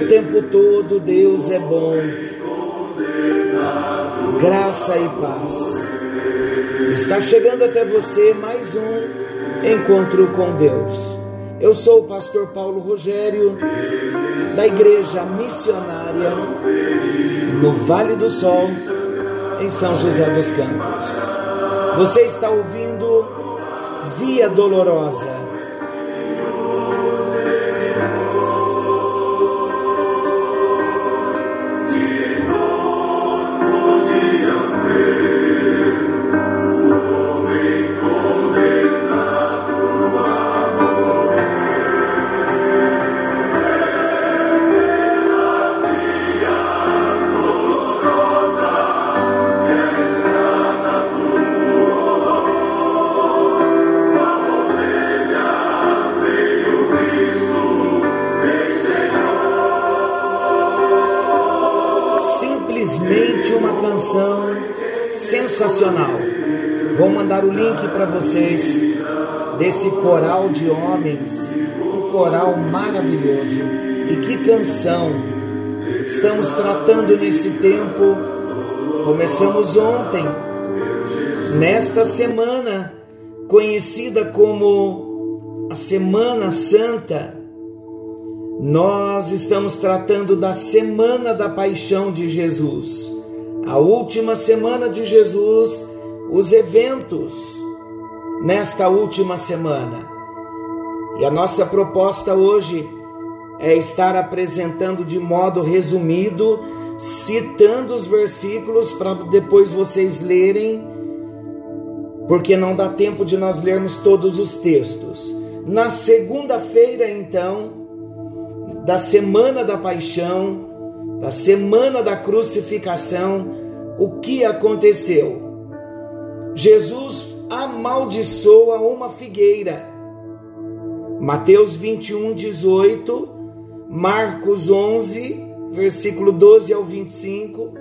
tempo todo Deus é bom. Graça e paz. Está chegando até você mais um encontro com Deus. Eu sou o pastor Paulo Rogério, da Igreja Missionária no Vale do Sol, em São José dos Campos. Você está ouvindo Via Dolorosa vocês desse coral de homens, um coral maravilhoso. E que canção estamos tratando nesse tempo. Começamos ontem, nesta semana, conhecida como a Semana Santa. Nós estamos tratando da Semana da Paixão de Jesus a última semana de Jesus, os eventos nesta última semana. E a nossa proposta hoje é estar apresentando de modo resumido, citando os versículos para depois vocês lerem, porque não dá tempo de nós lermos todos os textos. Na segunda-feira, então, da semana da paixão, da semana da crucificação, o que aconteceu? Jesus amaldiçoa uma figueira. Mateus 21, 18, Marcos 11, versículo 12 ao 25.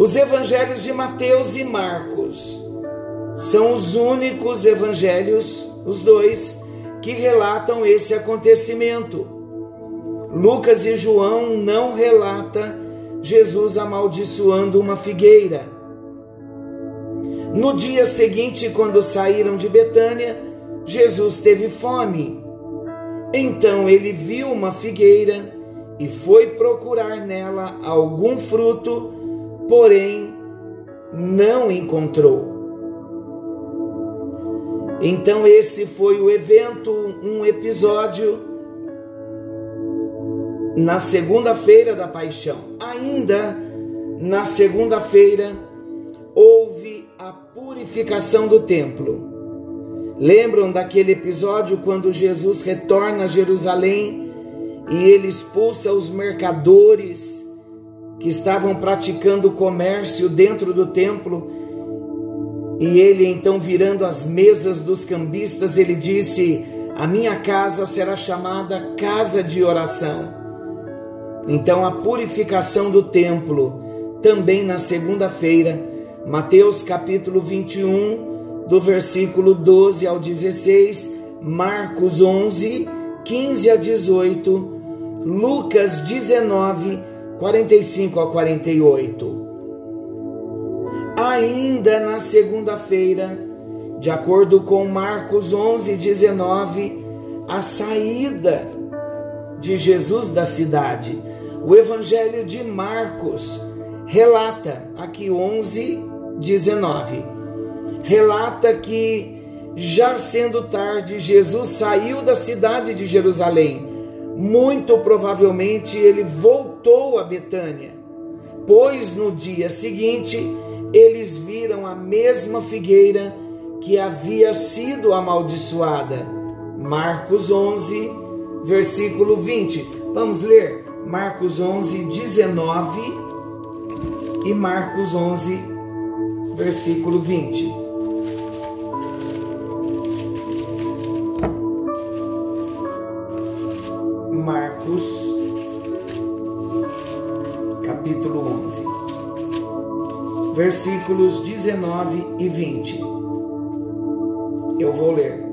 Os evangelhos de Mateus e Marcos são os únicos evangelhos, os dois, que relatam esse acontecimento. Lucas e João não relata Jesus amaldiçoando uma figueira. No dia seguinte, quando saíram de Betânia, Jesus teve fome. Então ele viu uma figueira e foi procurar nela algum fruto, porém não encontrou. Então esse foi o evento, um episódio na segunda-feira da paixão. Ainda na segunda-feira a purificação do templo. Lembram daquele episódio quando Jesus retorna a Jerusalém e ele expulsa os mercadores que estavam praticando comércio dentro do templo? E ele então virando as mesas dos cambistas, ele disse: "A minha casa será chamada casa de oração". Então, a purificação do templo, também na segunda-feira, Mateus capítulo 21, do versículo 12 ao 16, Marcos 11, 15 a 18, Lucas 19, 45 a 48. Ainda na segunda-feira, de acordo com Marcos 11, 19, a saída de Jesus da cidade. O Evangelho de Marcos relata, aqui 11, 19, relata que já sendo tarde, Jesus saiu da cidade de Jerusalém. Muito provavelmente ele voltou a Betânia, pois no dia seguinte eles viram a mesma figueira que havia sido amaldiçoada. Marcos 11, versículo 20. Vamos ler Marcos 11, 19 e Marcos 11, versículo 20. Marcos, capítulo 11, versículos 19 e 20. Eu vou ler.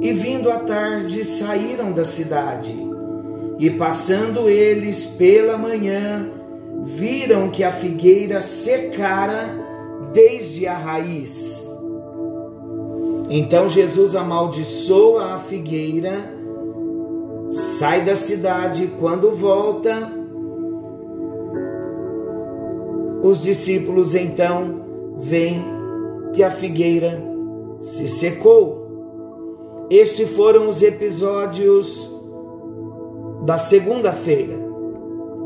E vindo à tarde saíram da cidade E passando eles pela manhã, viram que a figueira secara desde a raiz. Então Jesus amaldiçoa a figueira, sai da cidade e quando volta, os discípulos então veem que a figueira se secou. Estes foram os episódios da segunda-feira.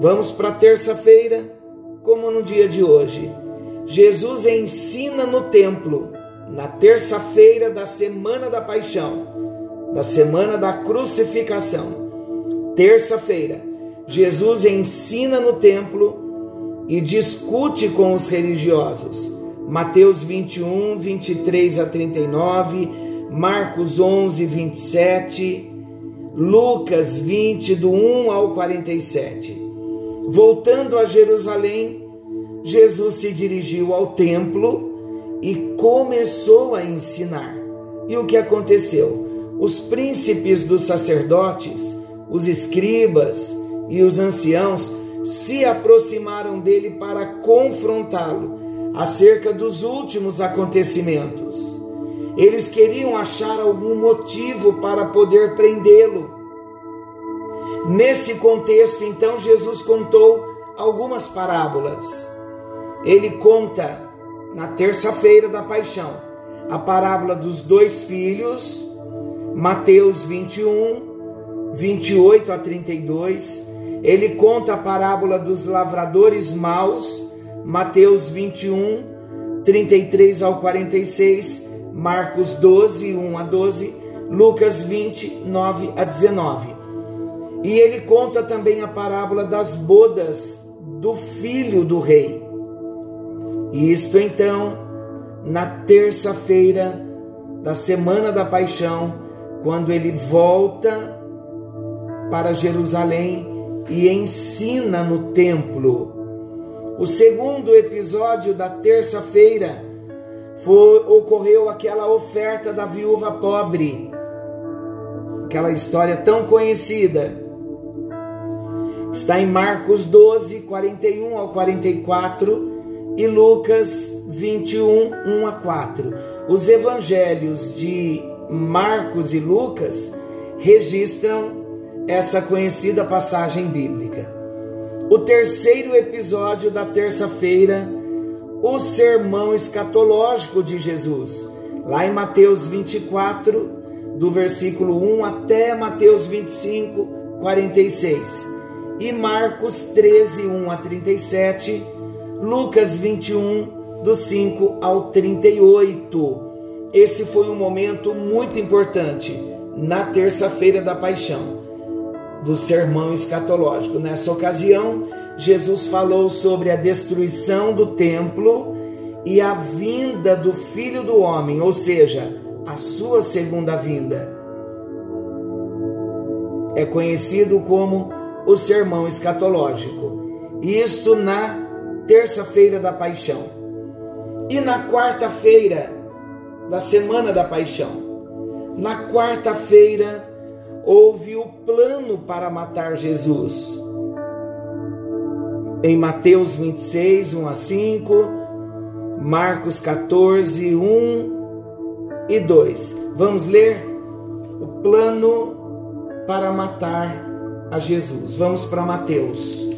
Vamos para terça-feira, como no dia de hoje. Jesus ensina no templo, na terça-feira da semana da paixão, da semana da crucificação. Terça-feira, Jesus ensina no templo e discute com os religiosos. Mateus 21, 23 a 39, Marcos 11, 27, Lucas 20, do 1 ao 47. Voltando a Jerusalém, Jesus se dirigiu ao templo e começou a ensinar. E o que aconteceu? Os príncipes dos sacerdotes, os escribas e os anciãos se aproximaram dele para confrontá-lo acerca dos últimos acontecimentos. Eles queriam achar algum motivo para poder prendê-lo. Nesse contexto, então, Jesus contou algumas parábolas. Ele conta na terça-feira da paixão a parábola dos dois filhos, Mateus 21, 28 a 32. Ele conta a parábola dos lavradores maus, Mateus 21, 33 ao 46, Marcos 12, 1 a 12, Lucas 20, 9 a 19. E ele conta também a parábola das bodas do filho do rei. E isto então, na terça-feira da semana da paixão, quando ele volta para Jerusalém e ensina no templo. O segundo episódio da terça-feira ocorreu aquela oferta da viúva pobre, aquela história tão conhecida Está em Marcos 12, 41 ao 44 e Lucas 21, 1 a 4. Os evangelhos de Marcos e Lucas registram essa conhecida passagem bíblica. O terceiro episódio da terça-feira, o sermão escatológico de Jesus, lá em Mateus 24, do versículo 1 até Mateus 25, 46 e Marcos 13, 1 a 37, Lucas 21, do 5 ao 38. Esse foi um momento muito importante na terça-feira da paixão, do sermão escatológico. Nessa ocasião, Jesus falou sobre a destruição do templo e a vinda do Filho do Homem, ou seja, a sua segunda vinda. É conhecido como o sermão escatológico. Isto na terça-feira da paixão. E na quarta-feira da semana da paixão. Na quarta-feira houve o plano para matar Jesus. Em Mateus 26, 1 a 5, Marcos 14, 1 e 2. Vamos ler o plano para matar a Jesus. Vamos para Mateus.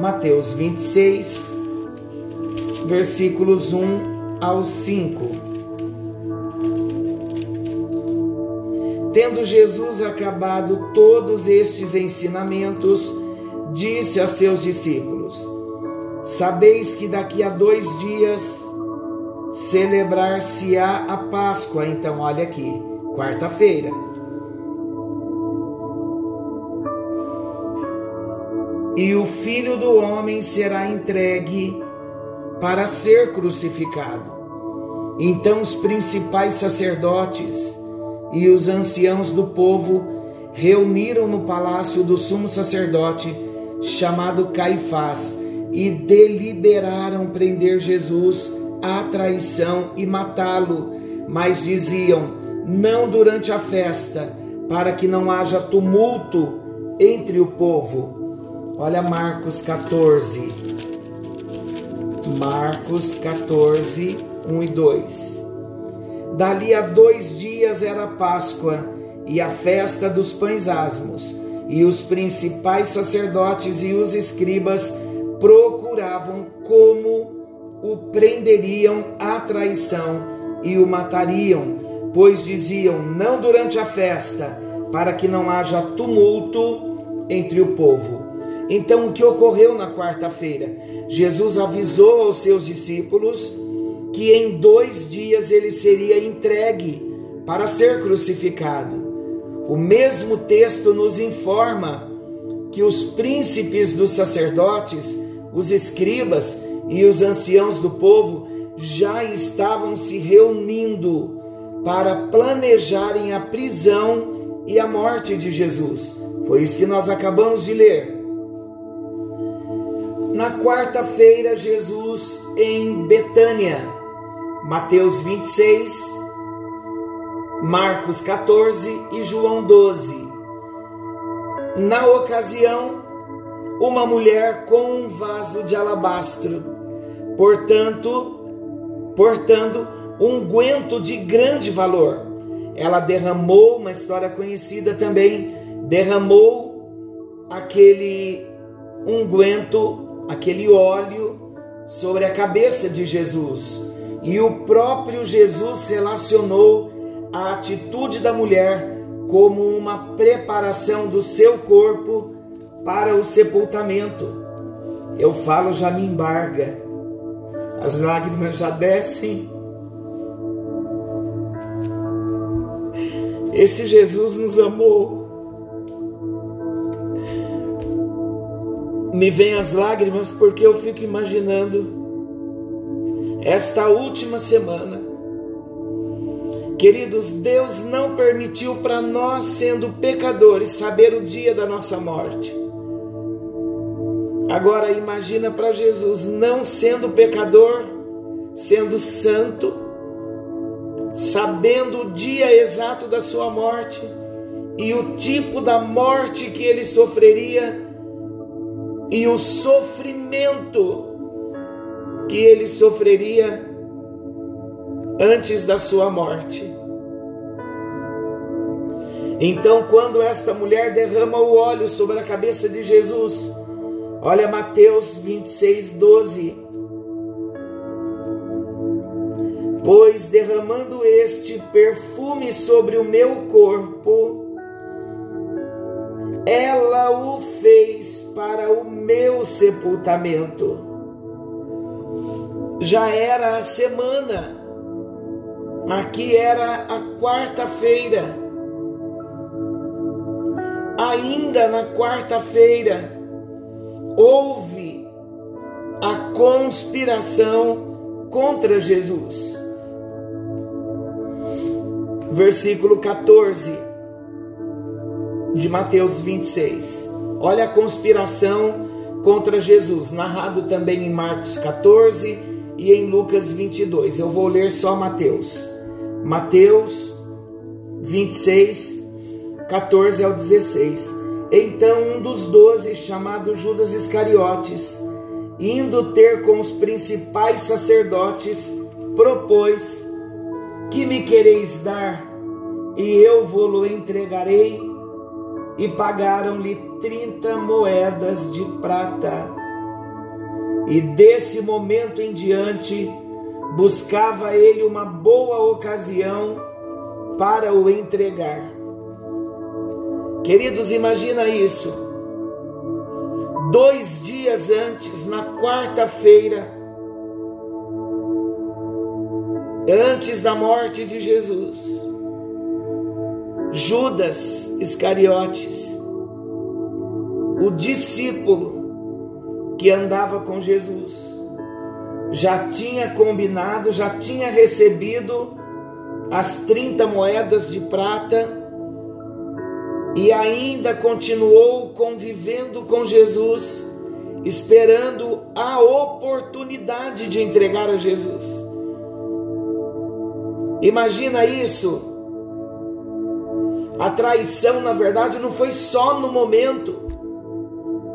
Mateus 26, versículos 1 ao 5. Tendo Jesus acabado todos estes ensinamentos, disse a seus discípulos: Sabeis que daqui a dois dias celebrar-se-á a Páscoa. Então, olha aqui, quarta-feira e o filho do homem será entregue para ser crucificado. Então os principais sacerdotes e os anciãos do povo reuniram no palácio do sumo sacerdote, chamado Caifás, e deliberaram prender Jesus à traição e matá-lo, mas diziam: não durante a festa, para que não haja tumulto entre o povo. Olha Marcos 14. Marcos 14, 1 e 2. Dali a dois dias era Páscoa e a festa dos pães asmos, e os principais sacerdotes e os escribas procuravam como o prenderiam à traição e o matariam, pois diziam: não durante a festa, para que não haja tumulto entre o povo. Então, o que ocorreu na quarta-feira? Jesus avisou aos seus discípulos que em dois dias ele seria entregue para ser crucificado. O mesmo texto nos informa que os príncipes dos sacerdotes, os escribas e os anciãos do povo já estavam se reunindo para planejarem a prisão e a morte de Jesus. Foi isso que nós acabamos de ler. Na quarta-feira, Jesus em Betânia, Mateus 26, Marcos 14 e João 12. Na ocasião, uma mulher com um vaso de alabastro, portanto, portando um guento de grande valor. Ela derramou, uma história conhecida também, derramou aquele unguento, aquele óleo sobre a cabeça de Jesus e o próprio Jesus relacionou a atitude da mulher como uma preparação do seu corpo para o sepultamento. Eu falo, já me embarga, as lágrimas já descem. Esse Jesus nos amou. Me vem as lágrimas porque eu fico imaginando esta última semana. Queridos, Deus não permitiu para nós, sendo pecadores, saber o dia da nossa morte. Agora imagina para Jesus, não sendo pecador, sendo santo, sabendo o dia exato da sua morte e o tipo da morte que ele sofreria e o sofrimento que ele sofreria antes da sua morte. Então, quando esta mulher derrama o óleo sobre a cabeça de Jesus, olha Mateus 26, 12. Pois derramando este perfume sobre o meu corpo, ela o fez para o meu sepultamento já era a semana, aqui era a quarta-feira. Ainda na quarta-feira, houve a conspiração contra Jesus. Versículo 14 de Mateus 26. Olha a conspiração contra Jesus, narrado também em Marcos 14 e em Lucas 22. Eu vou ler só Mateus. Mateus 26, 14 ao 16. Então um dos doze, chamado Judas Iscariotes, indo ter com os principais sacerdotes, propôs: Que me quereis dar? E eu vou-lo entregarei. E pagaram-lhe trinta moedas de prata. E desse momento em diante, buscava ele uma boa ocasião para o entregar. Queridos, imagina isso. Dois dias antes, na quarta-feira, antes da morte de Jesus, Judas Iscariotes, o discípulo, que andava com Jesus. Já tinha combinado, já tinha recebido as 30 moedas de prata e ainda continuou convivendo com Jesus, esperando a oportunidade de entregar a Jesus. Imagina isso. A traição, na verdade, não foi só no momento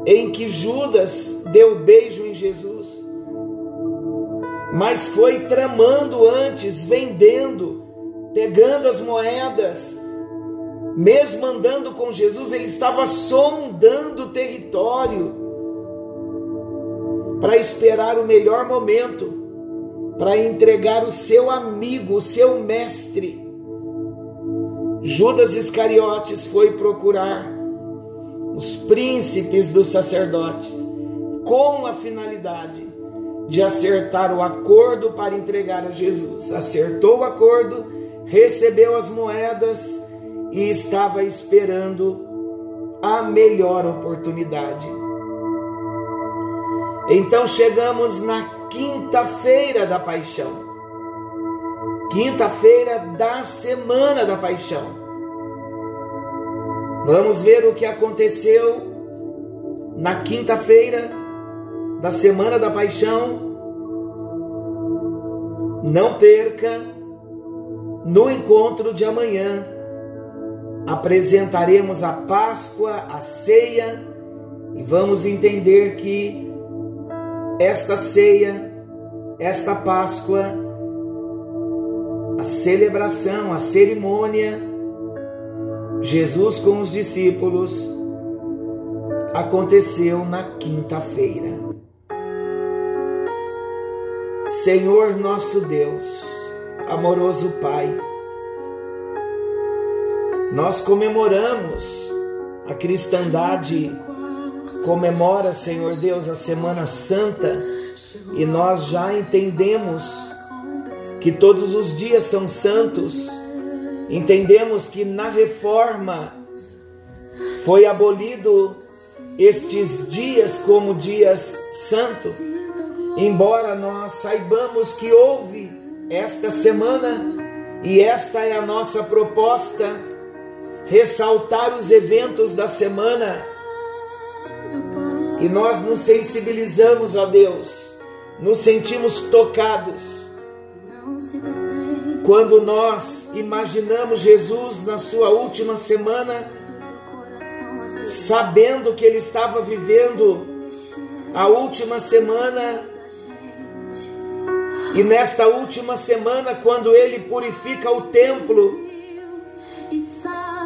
em que Judas deu beijo em Jesus, mas foi tramando antes, vendendo, pegando as moedas, mesmo andando com Jesus, ele estava sondando o território para esperar o melhor momento para entregar o seu amigo, o seu mestre. Judas Iscariotes foi procurar os príncipes dos sacerdotes com a finalidade de acertar o acordo para entregar a Jesus. Acertou o acordo, recebeu as moedas e estava esperando a melhor oportunidade. Então chegamos na quinta-feira da paixão. Quinta-feira da semana da paixão. Vamos ver o que aconteceu na quinta-feira da semana da paixão. Não perca no encontro de amanhã. Apresentaremos a Páscoa, a ceia e vamos entender que esta ceia, esta Páscoa, a celebração, a cerimônia, Jesus com os discípulos, aconteceu na quinta-feira. Senhor nosso Deus, amoroso Pai, nós comemoramos a cristandade comemora, Senhor Deus, a Semana Santa e nós já entendemos que todos os dias são santos, entendemos que na reforma foi abolido estes dias como dias santo, embora nós saibamos que houve esta semana e esta é a nossa proposta ressaltar os eventos da semana e nós nos sensibilizamos, ó Deus, nos sentimos tocados. Quando nós imaginamos Jesus na sua última semana, sabendo que ele estava vivendo a última semana, e nesta última semana, quando ele purifica o templo,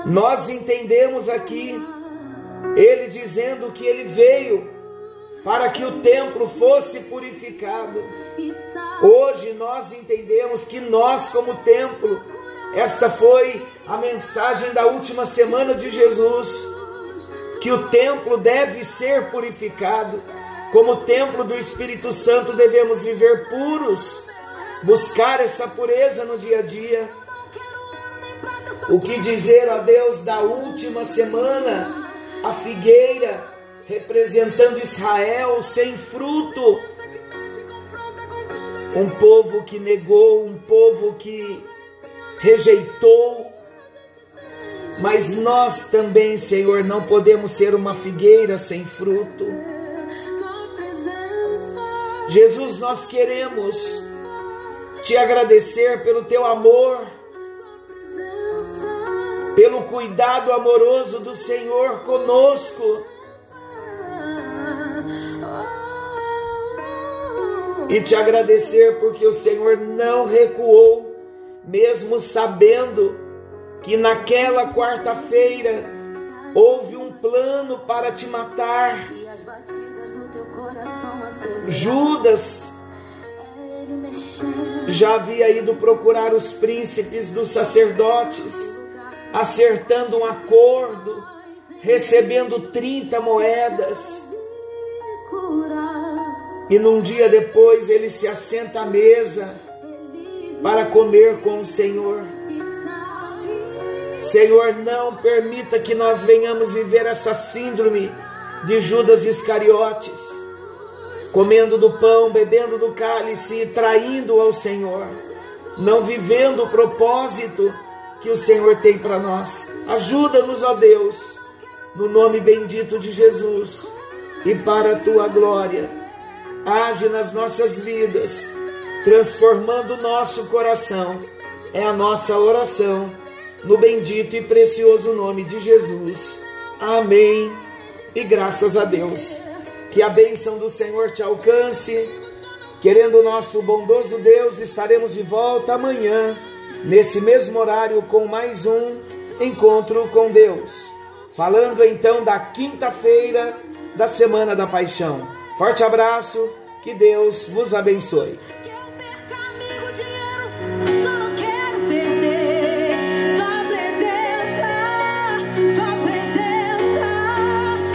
nós entendemos aqui ele dizendo que ele veio para que o templo fosse purificado. Hoje nós entendemos que nós, como templo, esta foi a mensagem da última semana de Jesus, que o templo deve ser purificado. Como templo do Espírito Santo, devemos viver puros, buscar essa pureza no dia a dia. O que dizer a Deus da última semana? a figueira representando Israel sem fruto. Um povo que negou, um povo que rejeitou. Mas nós também, Senhor, não podemos ser uma figueira sem fruto. Jesus, nós queremos te agradecer pelo teu amor pelo cuidado amoroso do Senhor conosco. E te agradecer porque o Senhor não recuou, mesmo sabendo que naquela quarta-feira houve um plano para te matar. Judas já havia ido procurar os príncipes dos sacerdotes acertando um acordo, recebendo 30 moedas. E num dia depois ele se assenta à mesa para comer com o Senhor. Senhor, não permita que nós venhamos viver essa síndrome de Judas Iscariotes, comendo do pão, bebendo do cálice e traindo ao Senhor, não vivendo o propósito que o Senhor tem para nós. Ajuda-nos, ó Deus, no nome bendito de Jesus e para a tua glória. Age nas nossas vidas, transformando o nosso coração. É a nossa oração no bendito e precioso nome de Jesus. Amém. E graças a Deus. Que a bênção do Senhor te alcance. Querendo o nosso bondoso Deus, estaremos de volta amanhã, nesse mesmo horário, com mais um encontro com Deus. Falando então da quinta-feira da Semana da Paixão. Forte abraço, que Deus vos abençoe.